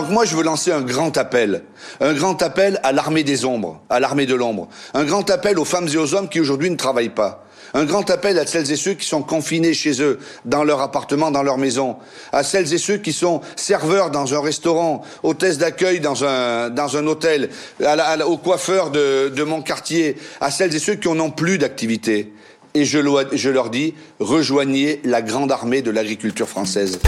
Donc moi, je veux lancer un grand appel. Un grand appel à l'armée des ombres, à l'armée de l'ombre. Un grand appel aux femmes et aux hommes qui aujourd'hui ne travaillent pas. Un grand appel à celles et ceux qui sont confinés chez eux, dans leur appartement, dans leur maison. À celles et ceux qui sont serveurs dans un restaurant, hôtesses d'accueil dans un, dans un hôtel, aux coiffeurs de, mon quartier, à celles et ceux qui n'ont plus d'activité. Et je leur dis, rejoignez la grande armée de l'agriculture française.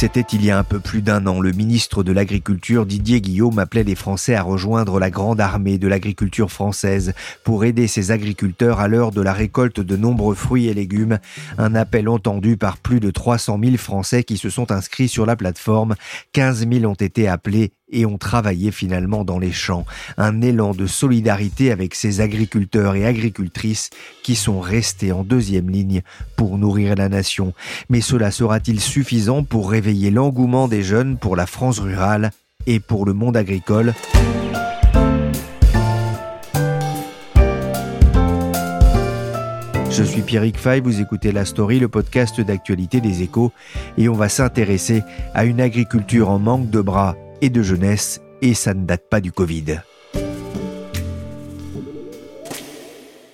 C'était il y a un peu plus d'un an. Le ministre de l'Agriculture, Didier Guillaume, appelait les Français à rejoindre la grande armée de l'agriculture française pour aider ces agriculteurs à l'heure de la récolte de nombreux fruits et légumes. Un appel entendu par plus de 300 000 Français qui se sont inscrits sur la plateforme. 15 000 ont été appelés et ont travaillé finalement dans les champs. Un élan de solidarité avec ces agriculteurs et agricultrices qui sont restés en deuxième ligne pour nourrir la nation. Mais cela sera-t-il suffisant pour réveiller l'engouement des jeunes pour la France rurale et pour le monde agricole? Je suis Pierrick Fay, vous écoutez La Story, le podcast d'actualité des échos, et on va s'intéresser à une agriculture en manque de bras et de jeunesse, et ça ne date pas du Covid.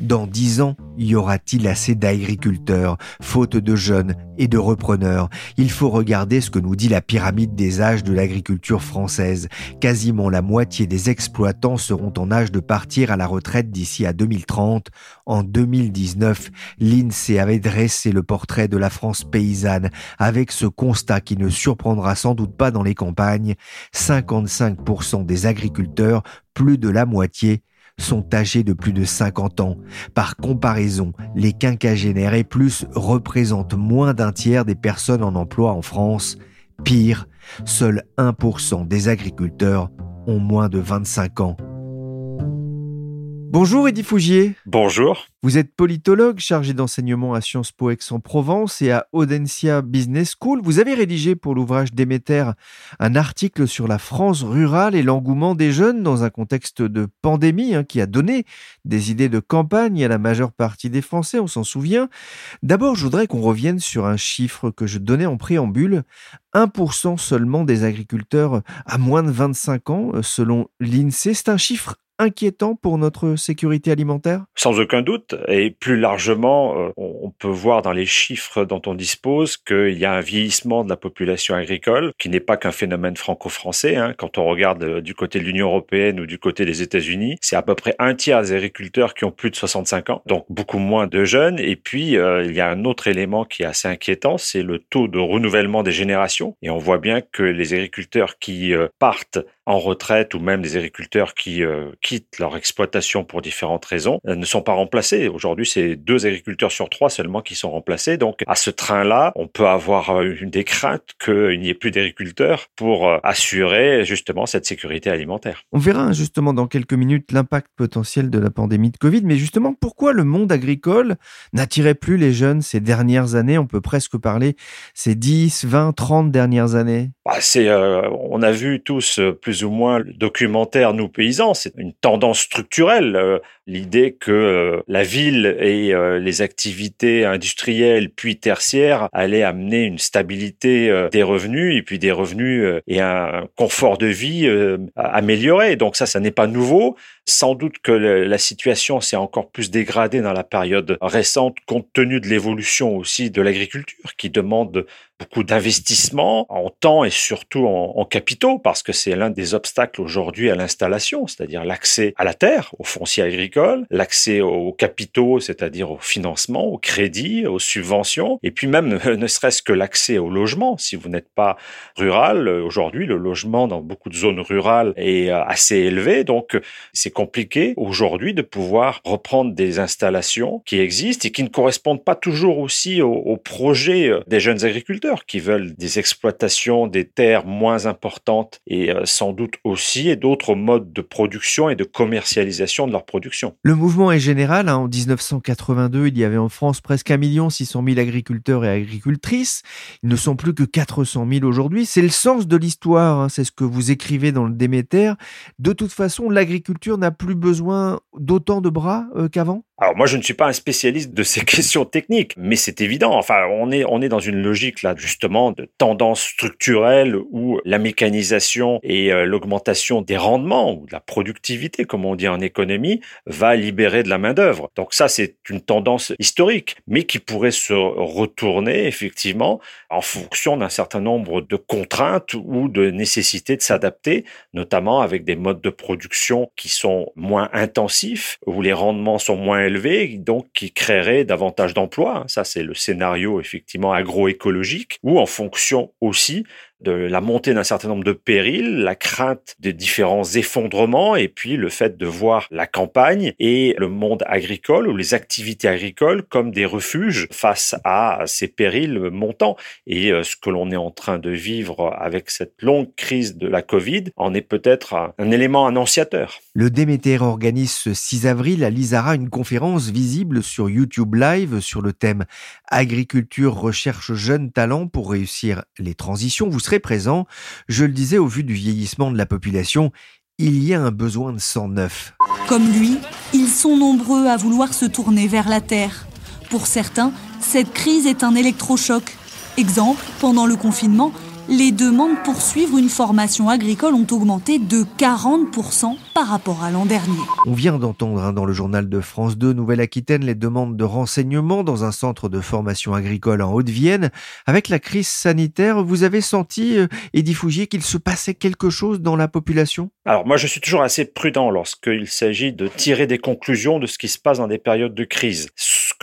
Dans dix ans, y aura-t-il assez d'agriculteurs, faute de jeunes et de repreneurs? Il faut regarder ce que nous dit la pyramide des âges de l'agriculture française. Quasiment la moitié des exploitants seront en âge de partir à la retraite d'ici à 2030. En 2019, l'INSEE avait dressé le portrait de la France paysanne avec ce constat qui ne surprendra sans doute pas dans les campagnes. 55% des agriculteurs, plus de la moitié, sont âgés de plus de 50 ans. Par comparaison, les quinquagénaires et plus représentent moins d'un tiers des personnes en emploi en France. Pire, seul 1% des agriculteurs ont moins de 25 ans. Bonjour Eddy Fougier. Bonjour. Vous êtes politologue chargé d'enseignement à Sciences Po Aix-en-Provence et à Audencia Business School. Vous avez rédigé pour l'ouvrage Déméter un article sur la France rurale et l'engouement des jeunes dans un contexte de pandémie hein, qui a donné des idées de campagne à la majeure partie des Français, on s'en souvient. D'abord, je voudrais qu'on revienne sur un chiffre que je donnais en préambule. 1% seulement des agriculteurs à moins de 25 ans, selon l'INSEE. C'est un chiffre inquiétant pour notre sécurité alimentaire? Sans aucun doute. Et plus largement, euh, on peut voir dans les chiffres dont on dispose qu'il y a un vieillissement de la population agricole qui n'est pas qu'un phénomène franco-français. Hein. Quand on regarde euh, du côté de l'Union européenne ou du côté des États-Unis, c'est à peu près un tiers des agriculteurs qui ont plus de 65 ans, donc beaucoup moins de jeunes. Et puis, euh, il y a un autre élément qui est assez inquiétant, c'est le taux de renouvellement des générations. Et on voit bien que les agriculteurs qui partent en retraite ou même des agriculteurs qui euh, quittent leur exploitation pour différentes raisons euh, ne sont pas remplacés. Aujourd'hui, c'est deux agriculteurs sur trois seulement qui sont remplacés. Donc, à ce train-là, on peut avoir euh, une des craintes qu'il n'y ait plus d'agriculteurs pour assurer justement cette sécurité alimentaire. On verra justement dans quelques minutes l'impact potentiel de la pandémie de Covid. Mais justement, pourquoi le monde agricole n'attirait plus les jeunes ces dernières années? On peut presque parler ces 10, 20, 30 dernières années. Bah, c'est, on a vu tous plus plus ou moins le documentaire Nous paysans. C'est une tendance structurelle. Euh, l'idée que euh, la ville et euh, les activités industrielles puis tertiaires allaient amener une stabilité des revenus et puis des revenus et un confort de vie amélioré. Donc ça, ça n'est pas nouveau. Sans doute que la situation s'est encore plus dégradée dans la période récente compte tenu de l'évolution aussi de l'agriculture qui demande beaucoup d'investissements en temps et surtout en, en capitaux parce que c'est l'un des obstacles aujourd'hui à l'installation, c'est-à-dire l'accès à la terre, au foncier agricole l'accès aux capitaux, c'est-à-dire au financement, au crédit, aux subventions, et puis même ne serait-ce que l'accès au logement. Si vous n'êtes pas rural, aujourd'hui, le logement dans beaucoup de zones rurales est assez élevé, donc c'est compliqué aujourd'hui de pouvoir reprendre des installations qui existent et qui ne correspondent pas toujours aussi au, au projet des jeunes agriculteurs qui veulent des exploitations, des terres moins importantes et euh, sans doute aussi d'autres modes de production et de commercialisation de leur production. Le mouvement est général. Hein. En 1982, il y avait en France presque 1 600 000 agriculteurs et agricultrices. Ils ne sont plus que 400 000 aujourd'hui. C'est le sens de l'histoire. Hein. C'est ce que vous écrivez dans le Déméter. De toute façon, l'agriculture n'a plus besoin d'autant de bras euh, qu'avant? Alors moi, je ne suis pas un spécialiste de ces questions techniques, mais c'est évident. Enfin, on est on est dans une logique là justement de tendance structurelle où la mécanisation et euh, l'augmentation des rendements ou de la productivité, comme on dit en économie, va libérer de la main d'œuvre. Donc ça, c'est une tendance historique, mais qui pourrait se retourner effectivement en fonction d'un certain nombre de contraintes ou de nécessités de s'adapter, notamment avec des modes de production qui sont moins intensifs, où les rendements sont moins élevé, donc qui créerait davantage d'emplois. Ça, c'est le scénario effectivement agroécologique, ou en fonction aussi de la montée d'un certain nombre de périls, la crainte de différents effondrements et puis le fait de voir la campagne et le monde agricole ou les activités agricoles comme des refuges face à ces périls montants. Et euh, ce que l'on est en train de vivre avec cette longue crise de la Covid en est peut-être un élément annonciateur. Le Déméter organise ce 6 avril à Lizara une conférence visible sur YouTube Live sur le thème Agriculture recherche jeunes talents pour réussir les transitions. Serez présent. Je le disais, au vu du vieillissement de la population, il y a un besoin de sang neuf. Comme lui, ils sont nombreux à vouloir se tourner vers la terre. Pour certains, cette crise est un électrochoc. Exemple, pendant le confinement, les demandes pour suivre une formation agricole ont augmenté de 40% par rapport à l'an dernier. On vient d'entendre hein, dans le journal de France 2 Nouvelle-Aquitaine les demandes de renseignement dans un centre de formation agricole en Haute-Vienne. Avec la crise sanitaire, vous avez senti, euh, Edith Fougier, qu'il se passait quelque chose dans la population? Alors moi, je suis toujours assez prudent lorsqu'il s'agit de tirer des conclusions de ce qui se passe dans des périodes de crise.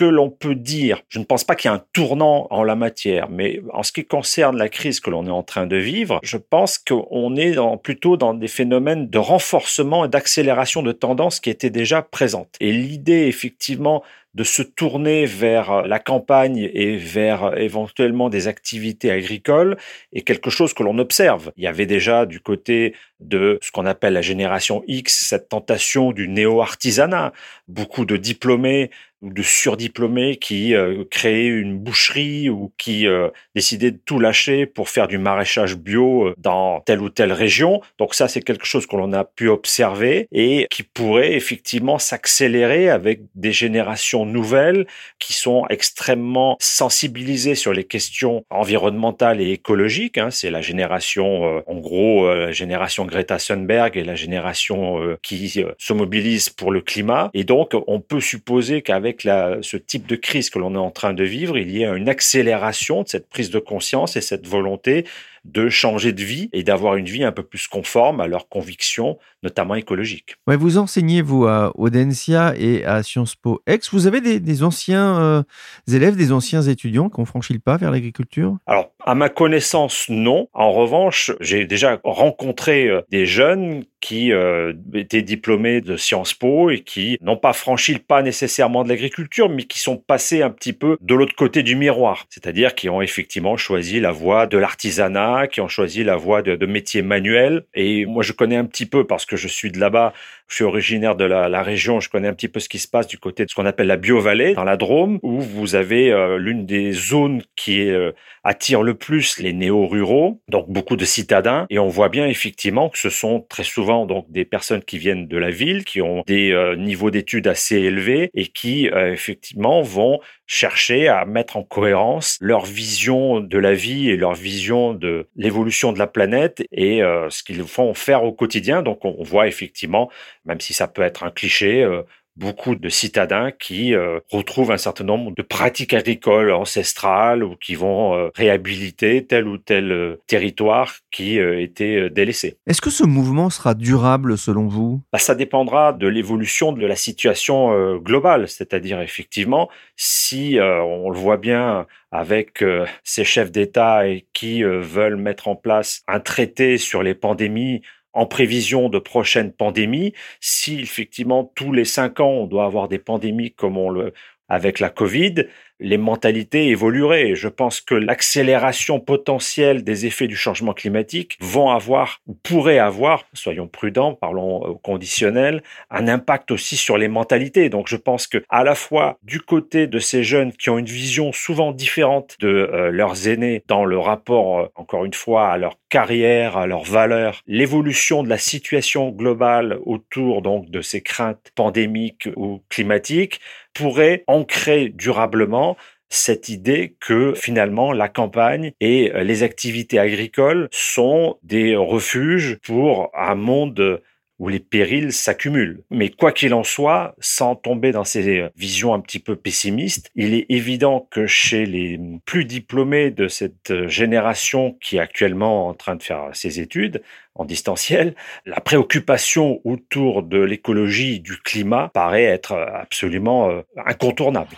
Que l'on peut dire, je ne pense pas qu'il y ait un tournant en la matière, mais en ce qui concerne la crise que l'on est en train de vivre, je pense qu'on est plutôt dans des phénomènes de renforcement et d'accélération de tendances qui étaient déjà présentes. Et l'idée, effectivement, de se tourner vers la campagne et vers éventuellement des activités agricoles est quelque chose que l'on observe. Il y avait déjà du côté de ce qu'on appelle la génération X cette tentation du néo-artisanat. Beaucoup de diplômés ou de surdiplômés qui euh, créaient une boucherie ou qui euh, décidaient de tout lâcher pour faire du maraîchage bio euh, dans telle ou telle région. Donc ça, c'est quelque chose que l'on a pu observer et qui pourrait effectivement s'accélérer avec des générations nouvelles qui sont extrêmement sensibilisées sur les questions environnementales et écologiques. Hein. C'est la génération, en gros, la génération Greta Thunberg et la génération qui se mobilise pour le climat. Et donc, on peut supposer qu'avec avec ce type de crise que l'on est en train de vivre, il y a une accélération de cette prise de conscience et cette volonté de changer de vie et d'avoir une vie un peu plus conforme à leurs convictions, notamment écologiques. Ouais, vous enseignez, vous, à Audencia et à Sciences Po Ex. Vous avez des, anciens euh, élèves, des anciens étudiants qui ont franchi le pas vers l'agriculture? Alors, à ma connaissance, non. En revanche, j'ai déjà rencontré euh, des jeunes qui euh, étaient diplômés de Sciences Po et qui n'ont pas franchi le pas nécessairement de l'agriculture, mais qui sont passés un petit peu de l'autre côté du miroir, c'est-à-dire qui ont effectivement choisi la voie de l'artisanat, qui ont choisi la voie de, de métiers manuels. Et moi, je connais un petit peu parce que je suis de là-bas, je suis originaire de la, région, je connais un petit peu ce qui se passe du côté de ce qu'on appelle la biovallée, dans la Drôme, où vous avez euh, l'une des zones qui euh, attire le plus les néo-ruraux, donc beaucoup de citadins, et on voit bien effectivement que ce sont très souvent donc des personnes qui viennent de la ville, qui ont des euh, niveaux d'études assez élevés et qui effectivement vont chercher à mettre en cohérence leur vision de la vie et leur vision de l'évolution de la planète et ce qu'ils font faire au quotidien. Donc on voit effectivement même si ça peut être un cliché, euh, beaucoup de citadins qui euh, retrouvent un certain nombre de pratiques agricoles ancestrales ou qui vont euh, réhabiliter tel ou tel euh, territoire qui était délaissé. Est-ce que ce mouvement sera durable selon vous? Bah, Ça dépendra de l'évolution de la situation globale, c'est-à-dire effectivement si on le voit bien avec ces chefs d'État qui veulent mettre en place un traité sur les pandémies en prévision de prochaines pandémies. Si effectivement tous les cinq ans on doit avoir des pandémies comme on le avec la Covid, les mentalités évolueraient. je pense que l'accélération potentielle des effets du changement climatique vont avoir ou pourraient avoir, soyons prudents, parlons au conditionnel, un impact aussi sur les mentalités. Donc je pense que à la fois du côté de ces jeunes qui ont une vision souvent différente de euh, leurs aînés dans le rapport, euh, encore une fois, à leur carrière, à leurs valeurs, l'évolution de la situation globale autour donc de ces craintes pandémiques ou climatiques pourrait ancrer durablement cette idée que finalement la campagne et euh, les activités agricoles sont des refuges pour un monde où les périls s'accumulent. Mais quoi qu'il en soit, sans tomber dans ces visions un petit peu pessimistes, il est évident que chez les plus diplômés de cette génération qui est actuellement en train de faire ses études en distanciel, la préoccupation autour de l'écologie, du climat paraît être absolument euh, incontournable.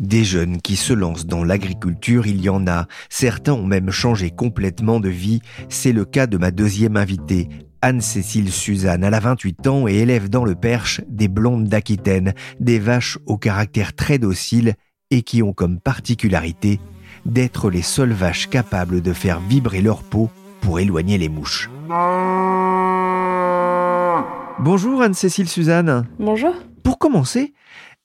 Des jeunes qui se lancent dans l'agriculture, il y en a. Certains ont même changé complètement de vie. C'est le cas de ma deuxième invitée, Anne-Cécile Suzanne. Elle a 28 ans et élève dans le Perche des blondes d'Aquitaine, des vaches au caractère très docile et qui ont comme particularité d'être les seules vaches capables de faire vibrer leur peau pour éloigner les mouches. Bonjour Anne-Cécile Suzanne. Bonjour. Pour commencer,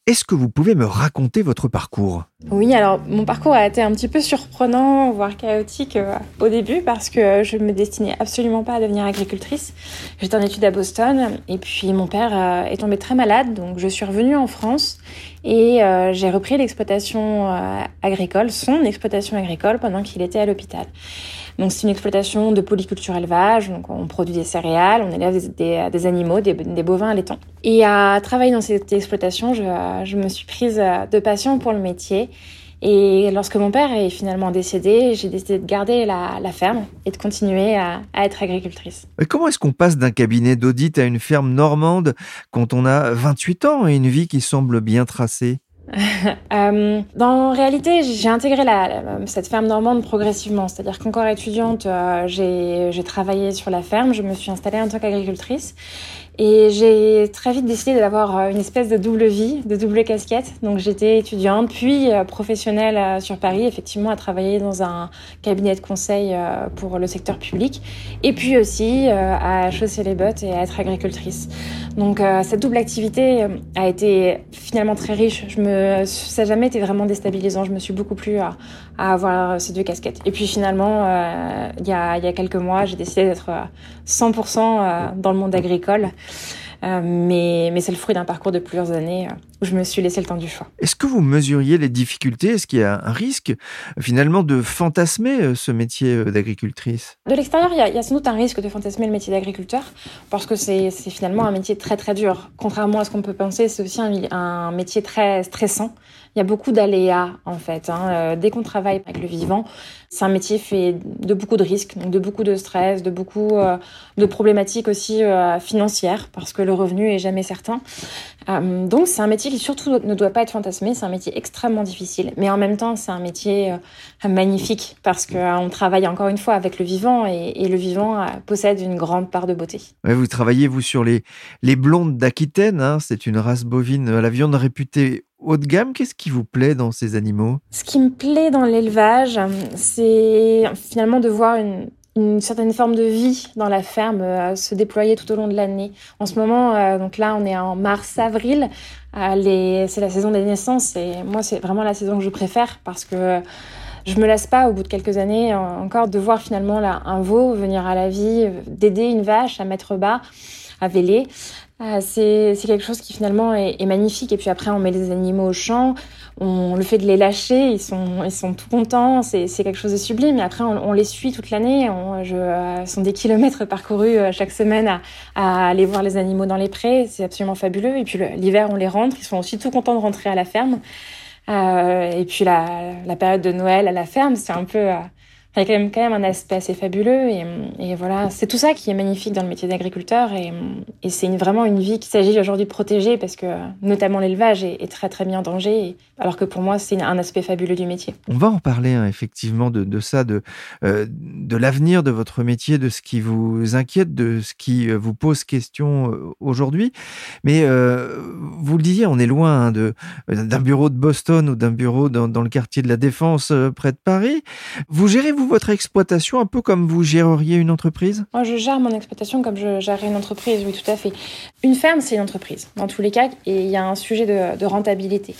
est-ce que vous pouvez me raconter votre parcours? Oui, alors mon parcours a été un petit peu surprenant, voire chaotique euh, au début parce que je me destinais absolument pas à devenir agricultrice. J'étais en études à Boston et puis mon père euh, est tombé très malade, donc je suis revenue en France et euh, j'ai repris l'exploitation agricole, son exploitation agricole pendant qu'il était à l'hôpital. Donc c'est une exploitation de polyculture élevage, donc on produit des céréales, on élève des, des, animaux, des, des, bovins. Et à travailler dans cette exploitation, je, me suis prise de passion pour le métier. Et lorsque mon père est finalement décédé, j'ai décidé de garder la, la, ferme et de continuer à, à être agricultrice. comment est-ce qu'on passe d'un cabinet d'audit à une ferme normande quand on a 28 ans et une vie qui semble bien tracée? euh, dans réalité, j'ai intégré cette ferme normande progressivement. C'est-à-dire qu'encore étudiante, euh, j'ai travaillé sur la ferme, je me suis installée en tant qu'agricultrice. Et j'ai très vite décidé d'avoir euh, une espèce de double vie, de double casquette. Donc j'étais étudiante, puis euh, professionnelle euh, sur Paris, effectivement, à travailler dans un cabinet de conseil pour le secteur public. Et puis aussi à chausser les bottes et à être agricultrice. Donc cette double activité a été finalement très riche. Je me, ça n'a jamais été vraiment déstabilisant. Je me suis beaucoup plu à, avoir ces deux casquettes. Et puis finalement, il y a quelques mois, j'ai décidé d'être 100% dans le monde agricole. Euh, mais, mais c'est le fruit d'un parcours de plusieurs années euh, je me suis laissé le temps du choix. Est-ce que vous mesuriez les difficultés? Est-ce qu'il y a un risque finalement de fantasmer euh, ce métier d'agricultrice? De l'extérieur, il, y, a sans doute un risque de fantasmer le métier d'agriculteur parce que c'est finalement un métier très très dur. Contrairement à ce qu'on peut penser, c'est aussi un, un métier très stressant il y a beaucoup d'aléas en fait. Hein. Euh, dès qu'on travaille avec le vivant, c'est un métier fait de beaucoup de risques, donc de beaucoup de stress, de beaucoup euh, de problématiques aussi euh, financières parce que le revenu est jamais certain. donc c'est un métier qui surtout ne doit pas être fantasmé. C'est un métier extrêmement difficile, mais en même temps c'est un métier magnifique parce qu'on travaille encore une fois avec le vivant et, le vivant possède une grande part de beauté. vous travaillez vous sur les les blondes d'Aquitaine. Hein. c'est une race bovine à la viande réputée haut de gamme, qu'est-ce qui vous plaît dans ces animaux? Ce qui me plaît dans l'élevage, c'est finalement de voir une, certaine forme de vie dans la ferme euh, se déployer tout au long de l'année. En ce moment, euh, donc là, on est en mars-avril. Euh, c'est la saison des naissances et moi, c'est vraiment la saison que je préfère parce que je me lasse pas au bout de quelques années encore de voir finalement là, un veau venir à la vie, d'aider une vache à mettre bas, à véler. Ah, c'est quelque chose qui finalement est, magnifique. Et puis après, on met les animaux au champ, on le fait de les lâcher, ils sont, ils sont tout contents, c'est quelque chose de sublime. Et après, on, les suit toute l'année. Ce euh, sont des kilomètres parcourus euh, chaque semaine à, à, aller voir les animaux dans les prés. C'est absolument fabuleux. Et puis l'hiver, on les rentre. Ils sont aussi tout contents de rentrer à la ferme. Euh, et puis la, la, période de Noël à la ferme, c'est un peu il y a quand même, un aspect assez fabuleux et, voilà, c'est tout ça qui est magnifique dans le métier d'agriculteur et, c'est vraiment une vie qu'il s'agit aujourd'hui de protéger parce que notamment l'élevage est, très très mis en danger alors que pour moi c'est un aspect fabuleux du métier. On va en parler hein, effectivement de, ça, de, euh, de l'avenir de votre métier, de ce qui vous inquiète, de ce qui euh, vous pose question euh, aujourd'hui. Mais vous le disiez, on est loin hein, d'un bureau de Boston ou d'un bureau dans, dans, le quartier de la Défense près de Paris. Vous gérez votre exploitation un peu comme vous géreriez une entreprise? Moi, je gère mon exploitation comme je gérerais une entreprise, oui, tout à fait. Une ferme, c'est une entreprise, dans tous les cas, et il y a un sujet de, de rentabilité.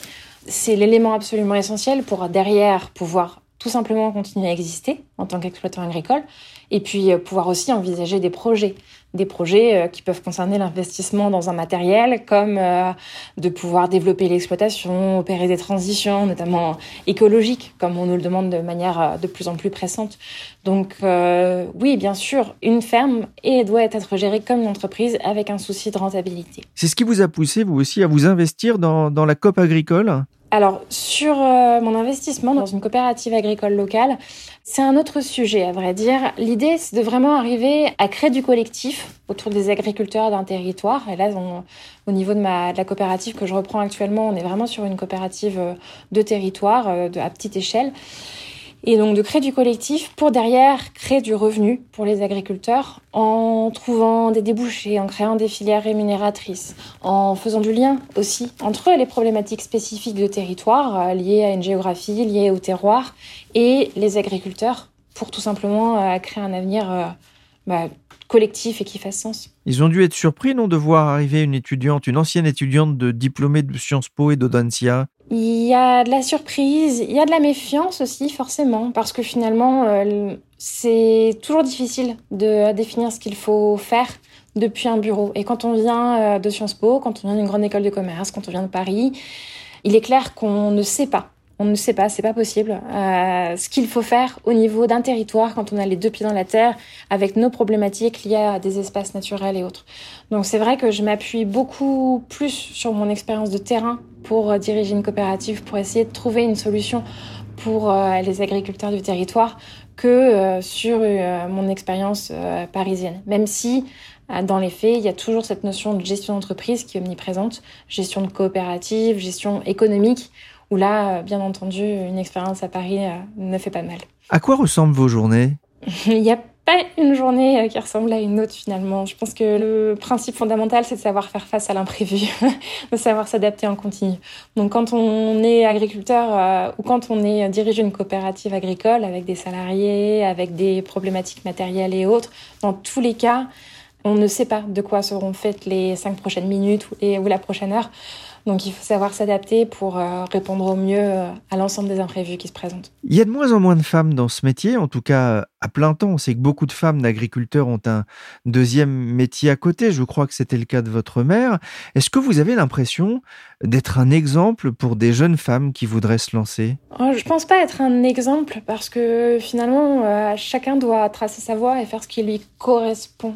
C'est l'élément absolument essentiel pour derrière pouvoir tout simplement continuer à exister en tant qu'exploitant agricole et puis euh, pouvoir aussi envisager des projets des projets euh, qui peuvent concerner l'investissement dans un matériel, comme euh, de pouvoir développer l'exploitation, opérer des transitions, notamment écologiques, comme on nous le demande de manière euh, de plus en plus pressante. Donc oui, bien sûr, une ferme et doit être gérée comme une entreprise avec un souci de rentabilité. C'est ce qui vous a poussé, vous aussi, à vous investir dans, dans la COP agricole? Alors, sur mon investissement dans une coopérative agricole locale, c'est un autre sujet, à vrai dire. L'idée, c'est de vraiment arriver à créer du collectif autour des agriculteurs d'un territoire. Et là, au niveau de, ma, de la coopérative que je reprends actuellement, on est vraiment sur une coopérative euh, de territoire, euh, à petite échelle et donc de créer du collectif pour derrière créer du revenu pour les agriculteurs en trouvant des débouchés, en créant des filières rémunératrices, en faisant du lien aussi entre les problématiques spécifiques de territoire euh, liées à une géographie, liées au terroir et les agriculteurs pour tout simplement euh, créer un avenir euh, bah, collectif et qui fasse sens. Ils ont dû être surpris, non, de voir arriver une étudiante, une ancienne étudiante de diplômée de Sciences Po et d'Audencia il y a de la surprise, il y a de la méfiance aussi, forcément, parce que finalement, euh, c'est toujours difficile de définir ce qu'il faut faire depuis un bureau. Et quand on vient euh, de Sciences Po, quand on vient d'une grande école de commerce, quand on vient de Paris, il est clair qu'on ne sait pas on ne sait pas, c'est pas possible. Euh, ce qu'il faut faire au niveau d'un territoire quand on a les deux pieds dans la terre, avec nos problématiques liées à des espaces naturels et autres. Donc c'est vrai que je m'appuie beaucoup plus sur mon expérience de terrain pour euh, diriger une coopérative, pour essayer de trouver une solution pour euh, les agriculteurs du territoire que euh, sur mon expérience parisienne. Même si dans les faits, il y a toujours cette notion de gestion d'entreprise qui est omniprésente, gestion de coopérative, gestion économique où là, euh, bien entendu, une expérience à Paris euh, ne fait pas mal. À quoi ressemblent vos journées? Il n'y a pas une journée euh, qui ressemble à une autre finalement. Je pense que le principe fondamental, c'est de savoir faire face à l'imprévu, de savoir s'adapter en continu. Donc quand on est agriculteur ou quand on est dirigé une coopérative agricole avec des salariés, avec des problématiques matérielles et autres, dans tous les cas, on ne sait pas de quoi seront faites les cinq prochaines minutes ou la prochaine heure. Donc il faut savoir s'adapter pour euh, répondre au mieux euh, à l'ensemble des imprévus qui se présentent. Il y a de moins en moins de femmes dans ce métier, en tout cas à plein temps. On sait que beaucoup de femmes d'agriculteurs ont un deuxième métier à côté. Je crois que c'était le cas de votre mère. Est-ce que vous avez l'impression d'être un exemple pour des jeunes femmes qui voudraient se lancer? Oh, Je ne pense pas être un exemple parce que finalement, euh, chacun doit tracer sa voie et faire ce qui lui correspond.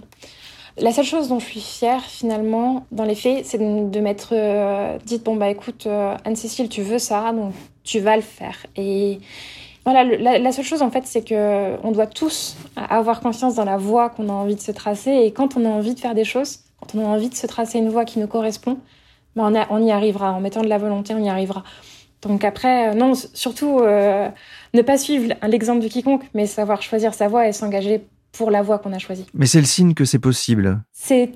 La seule chose dont je suis fière finalement, dans les faits, c'est de, m'être euh, dit bon bah écoute euh, Anne-Cécile, tu veux ça, donc tu vas le faire. Et voilà, la, seule chose en fait, c'est que on doit tous avoir confiance dans la voie qu'on a envie de se tracer. Et quand on a envie de faire des choses, quand on a envie de se tracer une voie qui nous correspond, bah, on, y arrivera. En mettant de la volonté, on y arrivera. Donc après, euh, non, surtout ne pas suivre l'exemple de quiconque, mais savoir choisir sa voie et s'engager pour la voie qu'on a choisie. Mais c'est le signe que c'est possible. C'est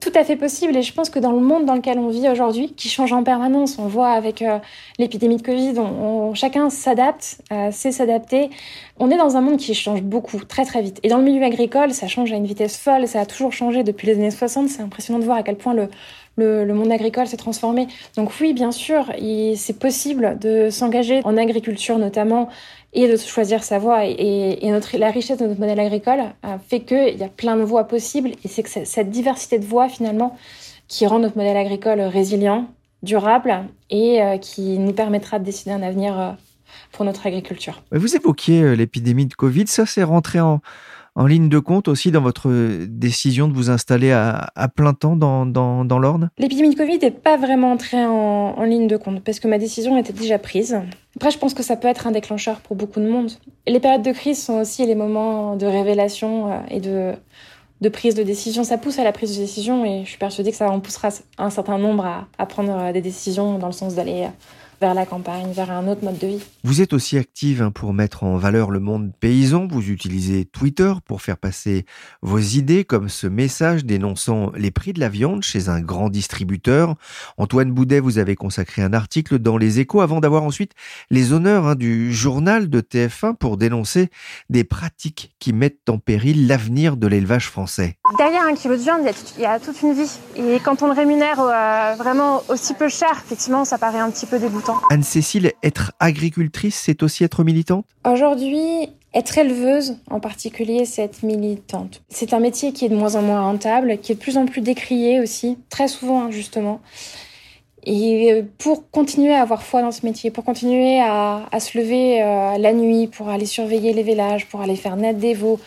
tout à fait possible et je pense que dans le monde dans lequel on vit aujourd'hui, qui change en permanence, on voit avec euh, l'épidémie de Covid, on, chacun s'adapte, euh, sait s'adapter. On est dans un monde qui change beaucoup, très très vite. Et dans le milieu agricole, ça change à une vitesse folle, ça a toujours changé depuis les années 60. C'est impressionnant de voir à quel point le, le, le monde agricole s'est transformé. Donc oui, bien sûr, c'est possible de s'engager en agriculture notamment et de choisir sa voie. Et, notre, la richesse de notre modèle agricole fait qu'il y a plein de voies possibles et c'est que cette diversité de voies, finalement, qui rend notre modèle agricole résilient, durable et qui nous permettra de décider un avenir pour notre agriculture. Vous évoquiez l'épidémie de Covid, ça c'est rentré en, en ligne de compte aussi dans votre décision de vous installer à, plein temps dans, dans, l'Orne? L'épidémie de Covid n'est pas vraiment entrée en, ligne de compte parce que ma décision était déjà prise. Après, je pense que ça peut être un déclencheur pour beaucoup de monde. les périodes de crise sont aussi les moments de révélation euh, et de, de prise de décision. Ça pousse à la prise de décision et je suis persuadée que ça en poussera un certain nombre à, à prendre des décisions dans le sens d'aller vers la campagne, vers un autre mode de vie. Vous êtes aussi active hein, pour mettre en valeur le monde paysan. Vous utilisez Twitter pour faire passer vos idées, comme ce message dénonçant les prix de la viande chez un grand distributeur. Antoine Boudet, vous avez consacré un article dans Les Échos avant d'avoir ensuite les honneurs hein, du journal de TF1 pour dénoncer des pratiques qui mettent en péril l'avenir de l'élevage français. Derrière un kilo de viande, il y, a toute une vie. Et quand on le rémunère euh, vraiment aussi peu cher, effectivement, ça paraît un petit peu dégoûtant. Anne-Cécile, être agricultrice, c'est aussi être militante? Aujourd'hui, être éleveuse, en particulier, c'est être militante. C'est un métier qui est de moins en moins rentable, qui est de plus en plus décrié aussi, très souvent injustement. Et euh, pour continuer à avoir foi dans ce métier, pour continuer à, se lever euh, la nuit, pour aller surveiller les vélages, pour aller faire naître des veaux,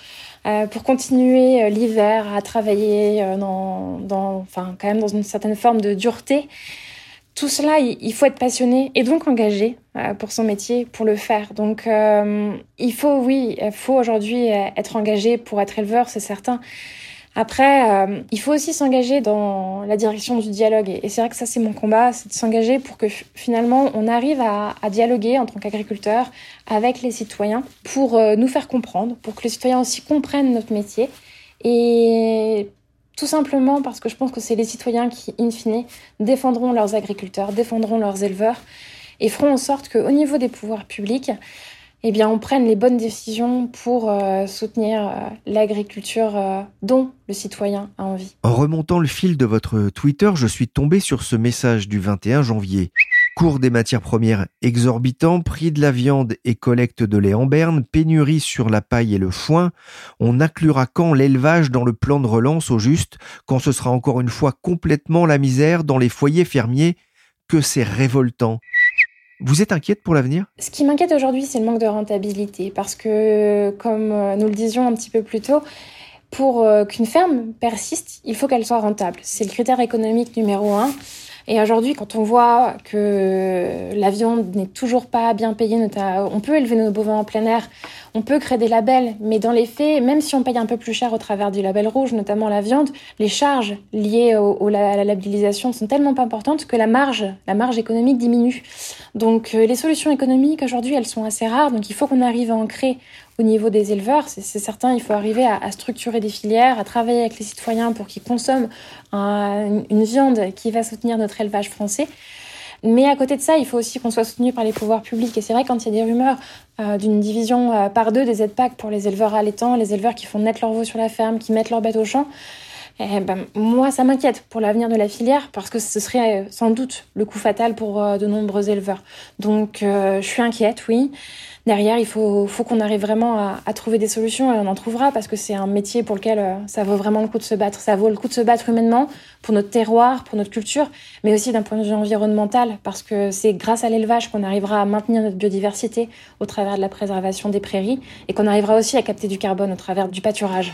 euh, pour continuer l'hiver à travailler dans, dans, enfin, quand même dans une certaine forme de dureté, tout cela, il faut être passionné et donc engagé euh, pour son métier, pour le faire. Donc, euh, il faut, oui, il faut aujourd'hui euh, être engagé pour être éleveur, c'est certain. Après, il faut aussi s'engager dans la direction du dialogue. Et c'est vrai que ça, c'est mon combat, c'est de s'engager pour que finalement, on arrive à, dialoguer en tant qu'agriculteur avec les citoyens pour nous faire comprendre, pour que les citoyens aussi comprennent notre métier. Et tout simplement parce que je pense que c'est les citoyens qui, in fine, défendront leurs agriculteurs, défendront leurs éleveurs et feront en sorte qu'au niveau des pouvoirs publics, eh bien, on prenne les bonnes décisions pour euh, soutenir euh, l'agriculture euh, dont le citoyen a envie. En remontant le fil de votre Twitter, je suis tombé sur ce message du 21 janvier. Cours des matières premières exorbitants, prix de la viande et collecte de lait en berne, pénurie sur la paille et le foin. On inclura quand l'élevage dans le plan de relance au juste, quand ce sera encore une fois complètement la misère dans les foyers fermiers Que c'est révoltant. Vous êtes inquiète pour l'avenir? Ce qui m'inquiète aujourd'hui, c'est le manque de rentabilité. Parce que, comme nous le disions un petit peu plus tôt, pour euh, qu'une ferme persiste, il faut qu'elle soit rentable. C'est le critère économique numéro un. Et aujourd'hui, quand on voit que la viande n'est toujours pas bien payée, on peut élever nos bovins en plein air, on peut créer des labels, mais dans les faits, même si on paye un peu plus cher au travers du label rouge, notamment la viande, les charges liées à la labellisation sont tellement pas importantes que la marge, la marge économique diminue. Donc euh, les solutions économiques aujourd'hui, elles sont assez rares, donc il faut qu'on arrive à en créer au niveau des éleveurs, c'est certain, il faut arriver à, structurer des filières, à travailler avec les citoyens pour qu'ils consomment une viande qui va soutenir notre élevage français. Mais à côté de ça, il faut aussi qu'on soit soutenu par les pouvoirs publics. Et c'est vrai, quand il y a des rumeurs euh, d'une division euh, par deux des aides PAC pour les éleveurs allaitants, les éleveurs qui font naître leurs veaux sur la ferme, qui mettent leurs bêtes au champ, eh ben, moi, ça m'inquiète pour l'avenir de la filière parce que ce serait euh, sans doute le coup fatal pour de nombreux éleveurs. Donc, je suis inquiète, oui derrière, il faut, qu'on arrive vraiment à, trouver des solutions et on en trouvera parce que c'est un métier pour lequel euh, ça vaut vraiment le coup de se battre. Ça vaut le coup de se battre humainement pour notre terroir, pour notre culture, mais aussi d'un point de vue environnemental parce que c'est grâce à l'élevage qu'on arrivera à maintenir notre biodiversité au travers de la préservation des prairies et qu'on arrivera aussi à capter du carbone au travers du pâturage.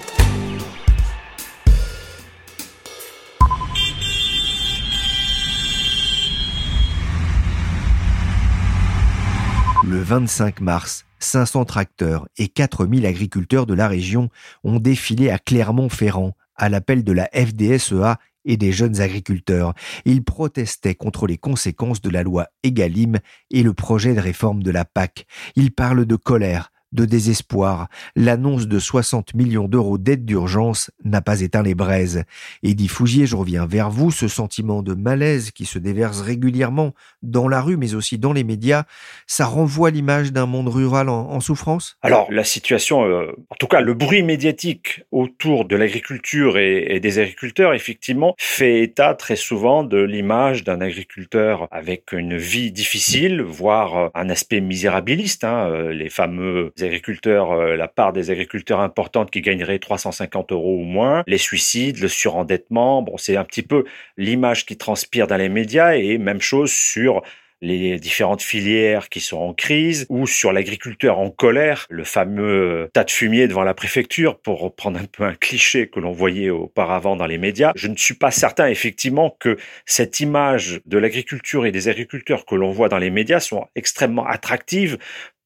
25 mars, 500 tracteurs et 4000 agriculteurs de la région ont défilé à Clermont-Ferrand à l'appel de la FDSEA et des jeunes agriculteurs. Ils protestaient contre les conséquences de la loi Egalim et le projet de réforme de la PAC. Ils parlent de colère, de désespoir, l'annonce de 60 millions d'euros d'aide d'urgence n'a pas éteint les braises. Eddie Fougier, je reviens vers vous, ce sentiment de malaise qui se déverse régulièrement dans la rue mais aussi dans les médias, ça renvoie l'image d'un monde rural en, souffrance? Alors la situation, euh, en tout cas le bruit médiatique autour de l'agriculture et, des agriculteurs, effectivement, fait état très souvent de l'image d'un agriculteur avec une vie difficile, voire un aspect misérabiliste, hein, euh, les fameux agriculteurs, euh, la part des agriculteurs importante qui gagnerait 350 euros ou moins, les suicides, le surendettement. Bon, c'est un petit peu l'image qui transpire dans les médias et même chose sur les différentes filières qui sont en crise ou sur l'agriculteur en colère, le fameux tas de fumier devant la préfecture pour reprendre un peu un cliché que l'on voyait auparavant dans les médias. Je ne suis pas certain effectivement que cette image de l'agriculture et des agriculteurs que l'on voit dans les médias soit extrêmement attractive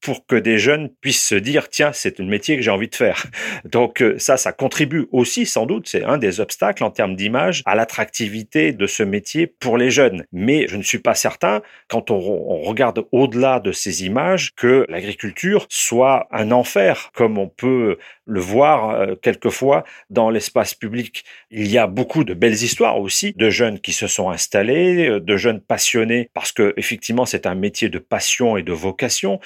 pour que des jeunes puissent se dire tiens c'est un métier que j'ai envie de faire donc euh, ça ça contribue aussi sans doute c'est un des obstacles en termes d'image à l'attractivité de ce métier pour les jeunes mais je ne suis pas certain quand on, regarde au-delà de ces images que l'agriculture soit un enfer comme on peut le voir euh, quelquefois dans l'espace public. Il y a beaucoup de belles histoires aussi de jeunes qui se sont installés, euh, de jeunes passionnés parce que effectivement c'est un métier de passion et de vocation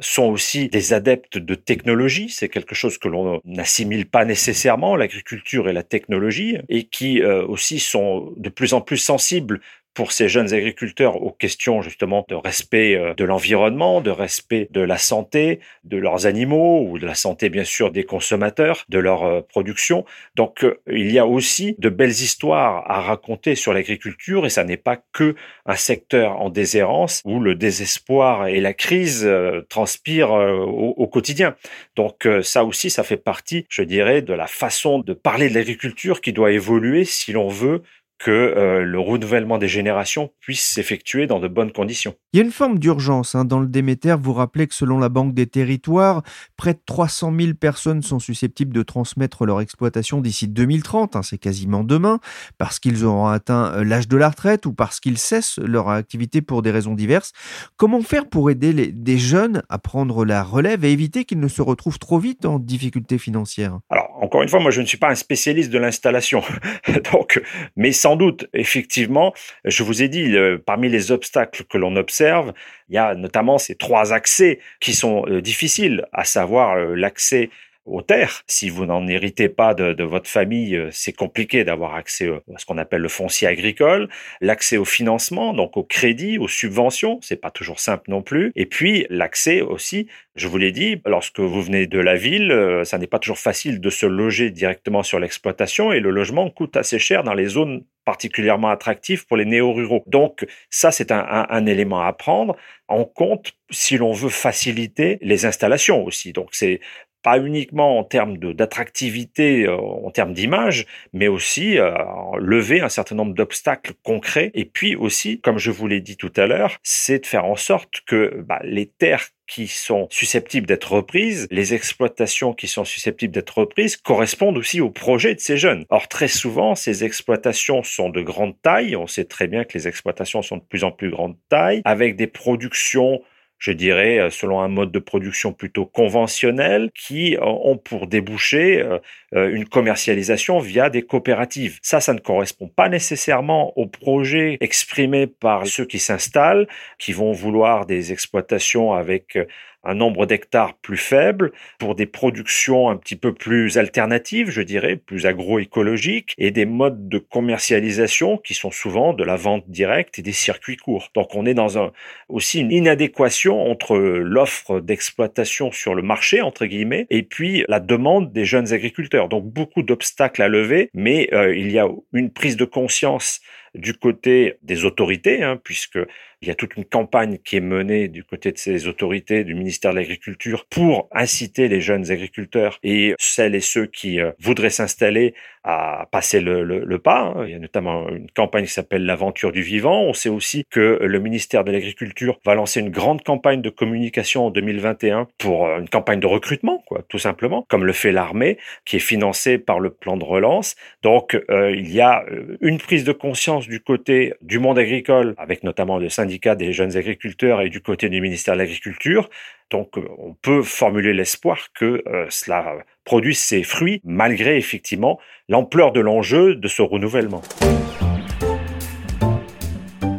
sont aussi des adeptes de technologie, c'est quelque chose que l'on n'assimile pas nécessairement l'agriculture et la technologie et qui euh, aussi sont de plus en plus sensibles pour ces jeunes agriculteurs aux questions justement de respect euh, de l'environnement, de respect de la santé de leurs animaux ou de la santé bien sûr des consommateurs, de leur euh, production. Donc euh, il y a aussi de belles histoires à raconter sur l'agriculture et ça n'est pas que un secteur en déshérence où le désespoir et la crise transpirent au, au quotidien. Donc ça aussi ça fait partie, je dirais, de la façon de parler de l'agriculture qui doit évoluer si l'on veut que euh, le renouvellement des générations puisse s'effectuer dans de bonnes conditions. Il y a une forme d'urgence hein. dans le Déméter. Vous rappelez que selon la Banque des Territoires, près de 300 000 personnes sont susceptibles de transmettre leur exploitation d'ici 2030. Hein. C'est quasiment demain, parce qu'ils auront atteint euh, l'âge de la retraite ou parce qu'ils cessent leur activité pour des raisons diverses. Comment faire pour aider les, des jeunes à prendre la relève et éviter qu'ils ne se retrouvent trop vite en difficulté financière Alors, encore une fois, moi, je ne suis pas un spécialiste de l'installation. Donc, mais sans doute, effectivement, je vous ai dit, parmi les obstacles que l'on observe, il y a notamment ces trois accès qui sont euh, difficiles, à savoir euh, l'accès aux terres. Si vous n'en héritez pas de, votre famille, euh, c'est compliqué d'avoir accès à ce qu'on appelle le foncier agricole, l'accès au financement, donc au crédit, aux subventions, c'est pas toujours simple non plus, et puis l'accès aussi, je vous l'ai dit, lorsque vous venez de la ville, euh, ça n'est pas toujours facile de se loger directement sur l'exploitation et le logement coûte assez cher dans les zones particulièrement attractives pour les néo-ruraux. Donc ça, c'est un, un élément à prendre en compte si l'on veut faciliter les installations aussi. Donc c'est pas uniquement en termes d'attractivité, euh, en termes d'image, mais aussi euh, lever un certain nombre d'obstacles concrets. Et puis aussi, comme je vous l'ai dit tout à l'heure, c'est de faire en sorte que bah, les terres qui sont susceptibles d'être reprises, les exploitations qui sont susceptibles d'être reprises correspondent aussi au projet de ces jeunes. Or, très souvent, ces exploitations sont de grande taille. On sait très bien que les exploitations sont de plus en plus grande taille, avec des productions je dirais, euh, selon un mode de production plutôt conventionnel, qui ont pour déboucher euh, euh, une commercialisation via des coopératives. Ça, ça ne correspond pas nécessairement au projet exprimé par ceux qui s'installent, qui vont vouloir des exploitations avec un nombre d'hectares plus faible pour des productions un petit peu plus alternatives, je dirais, plus agroécologiques et des modes de commercialisation qui sont souvent de la vente directe et des circuits courts. Donc on est dans un, aussi une inadéquation entre l'offre d'exploitation sur le marché, entre guillemets, et puis la demande des jeunes agriculteurs. Donc beaucoup d'obstacles à lever, mais euh, il y a une prise de conscience du côté des autorités, hein, puisque il y a toute une campagne qui est menée du côté de ces autorités du ministère de l'Agriculture pour inciter les jeunes agriculteurs et celles et ceux qui euh, voudraient s'installer à passer le, pas. Hein. Il y a notamment une campagne qui s'appelle l'aventure du vivant. On sait aussi que le ministère de l'Agriculture va lancer une grande campagne de communication en 2021 pour euh, une campagne de recrutement, tout simplement, comme le fait l'armée, qui est financée par le plan de relance. Donc, euh, il y a une prise de conscience du côté du monde agricole, avec notamment le syndicat des jeunes agriculteurs et du côté du ministère de l'Agriculture. Donc, on peut formuler l'espoir que cela produisent ses fruits malgré effectivement l'ampleur de l'enjeu de ce renouvellement.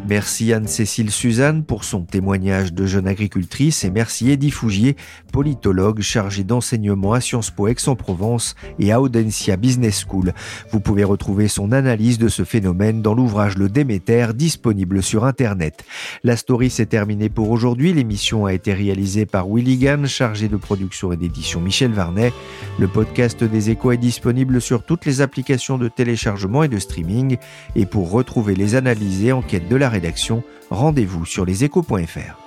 Merci Anne-Cécile Suzanne pour son témoignage de jeune agricultrice et merci Eddie Fougier, politologue chargé d'enseignement à Sciences Po Aix-en-Provence et à Audencia Business School. Vous pouvez retrouver son analyse de ce phénomène dans l'ouvrage Le Déméter disponible sur Internet. La story s'est terminée pour aujourd'hui. L'émission a été réalisée par Willy Gann, chargé de production et d'édition Michel Varnet. Le podcast des échos est disponible sur toutes les applications de téléchargement et de streaming. Et pour retrouver les analyses et de la rédaction, rendez-vous sur leséchos.fr.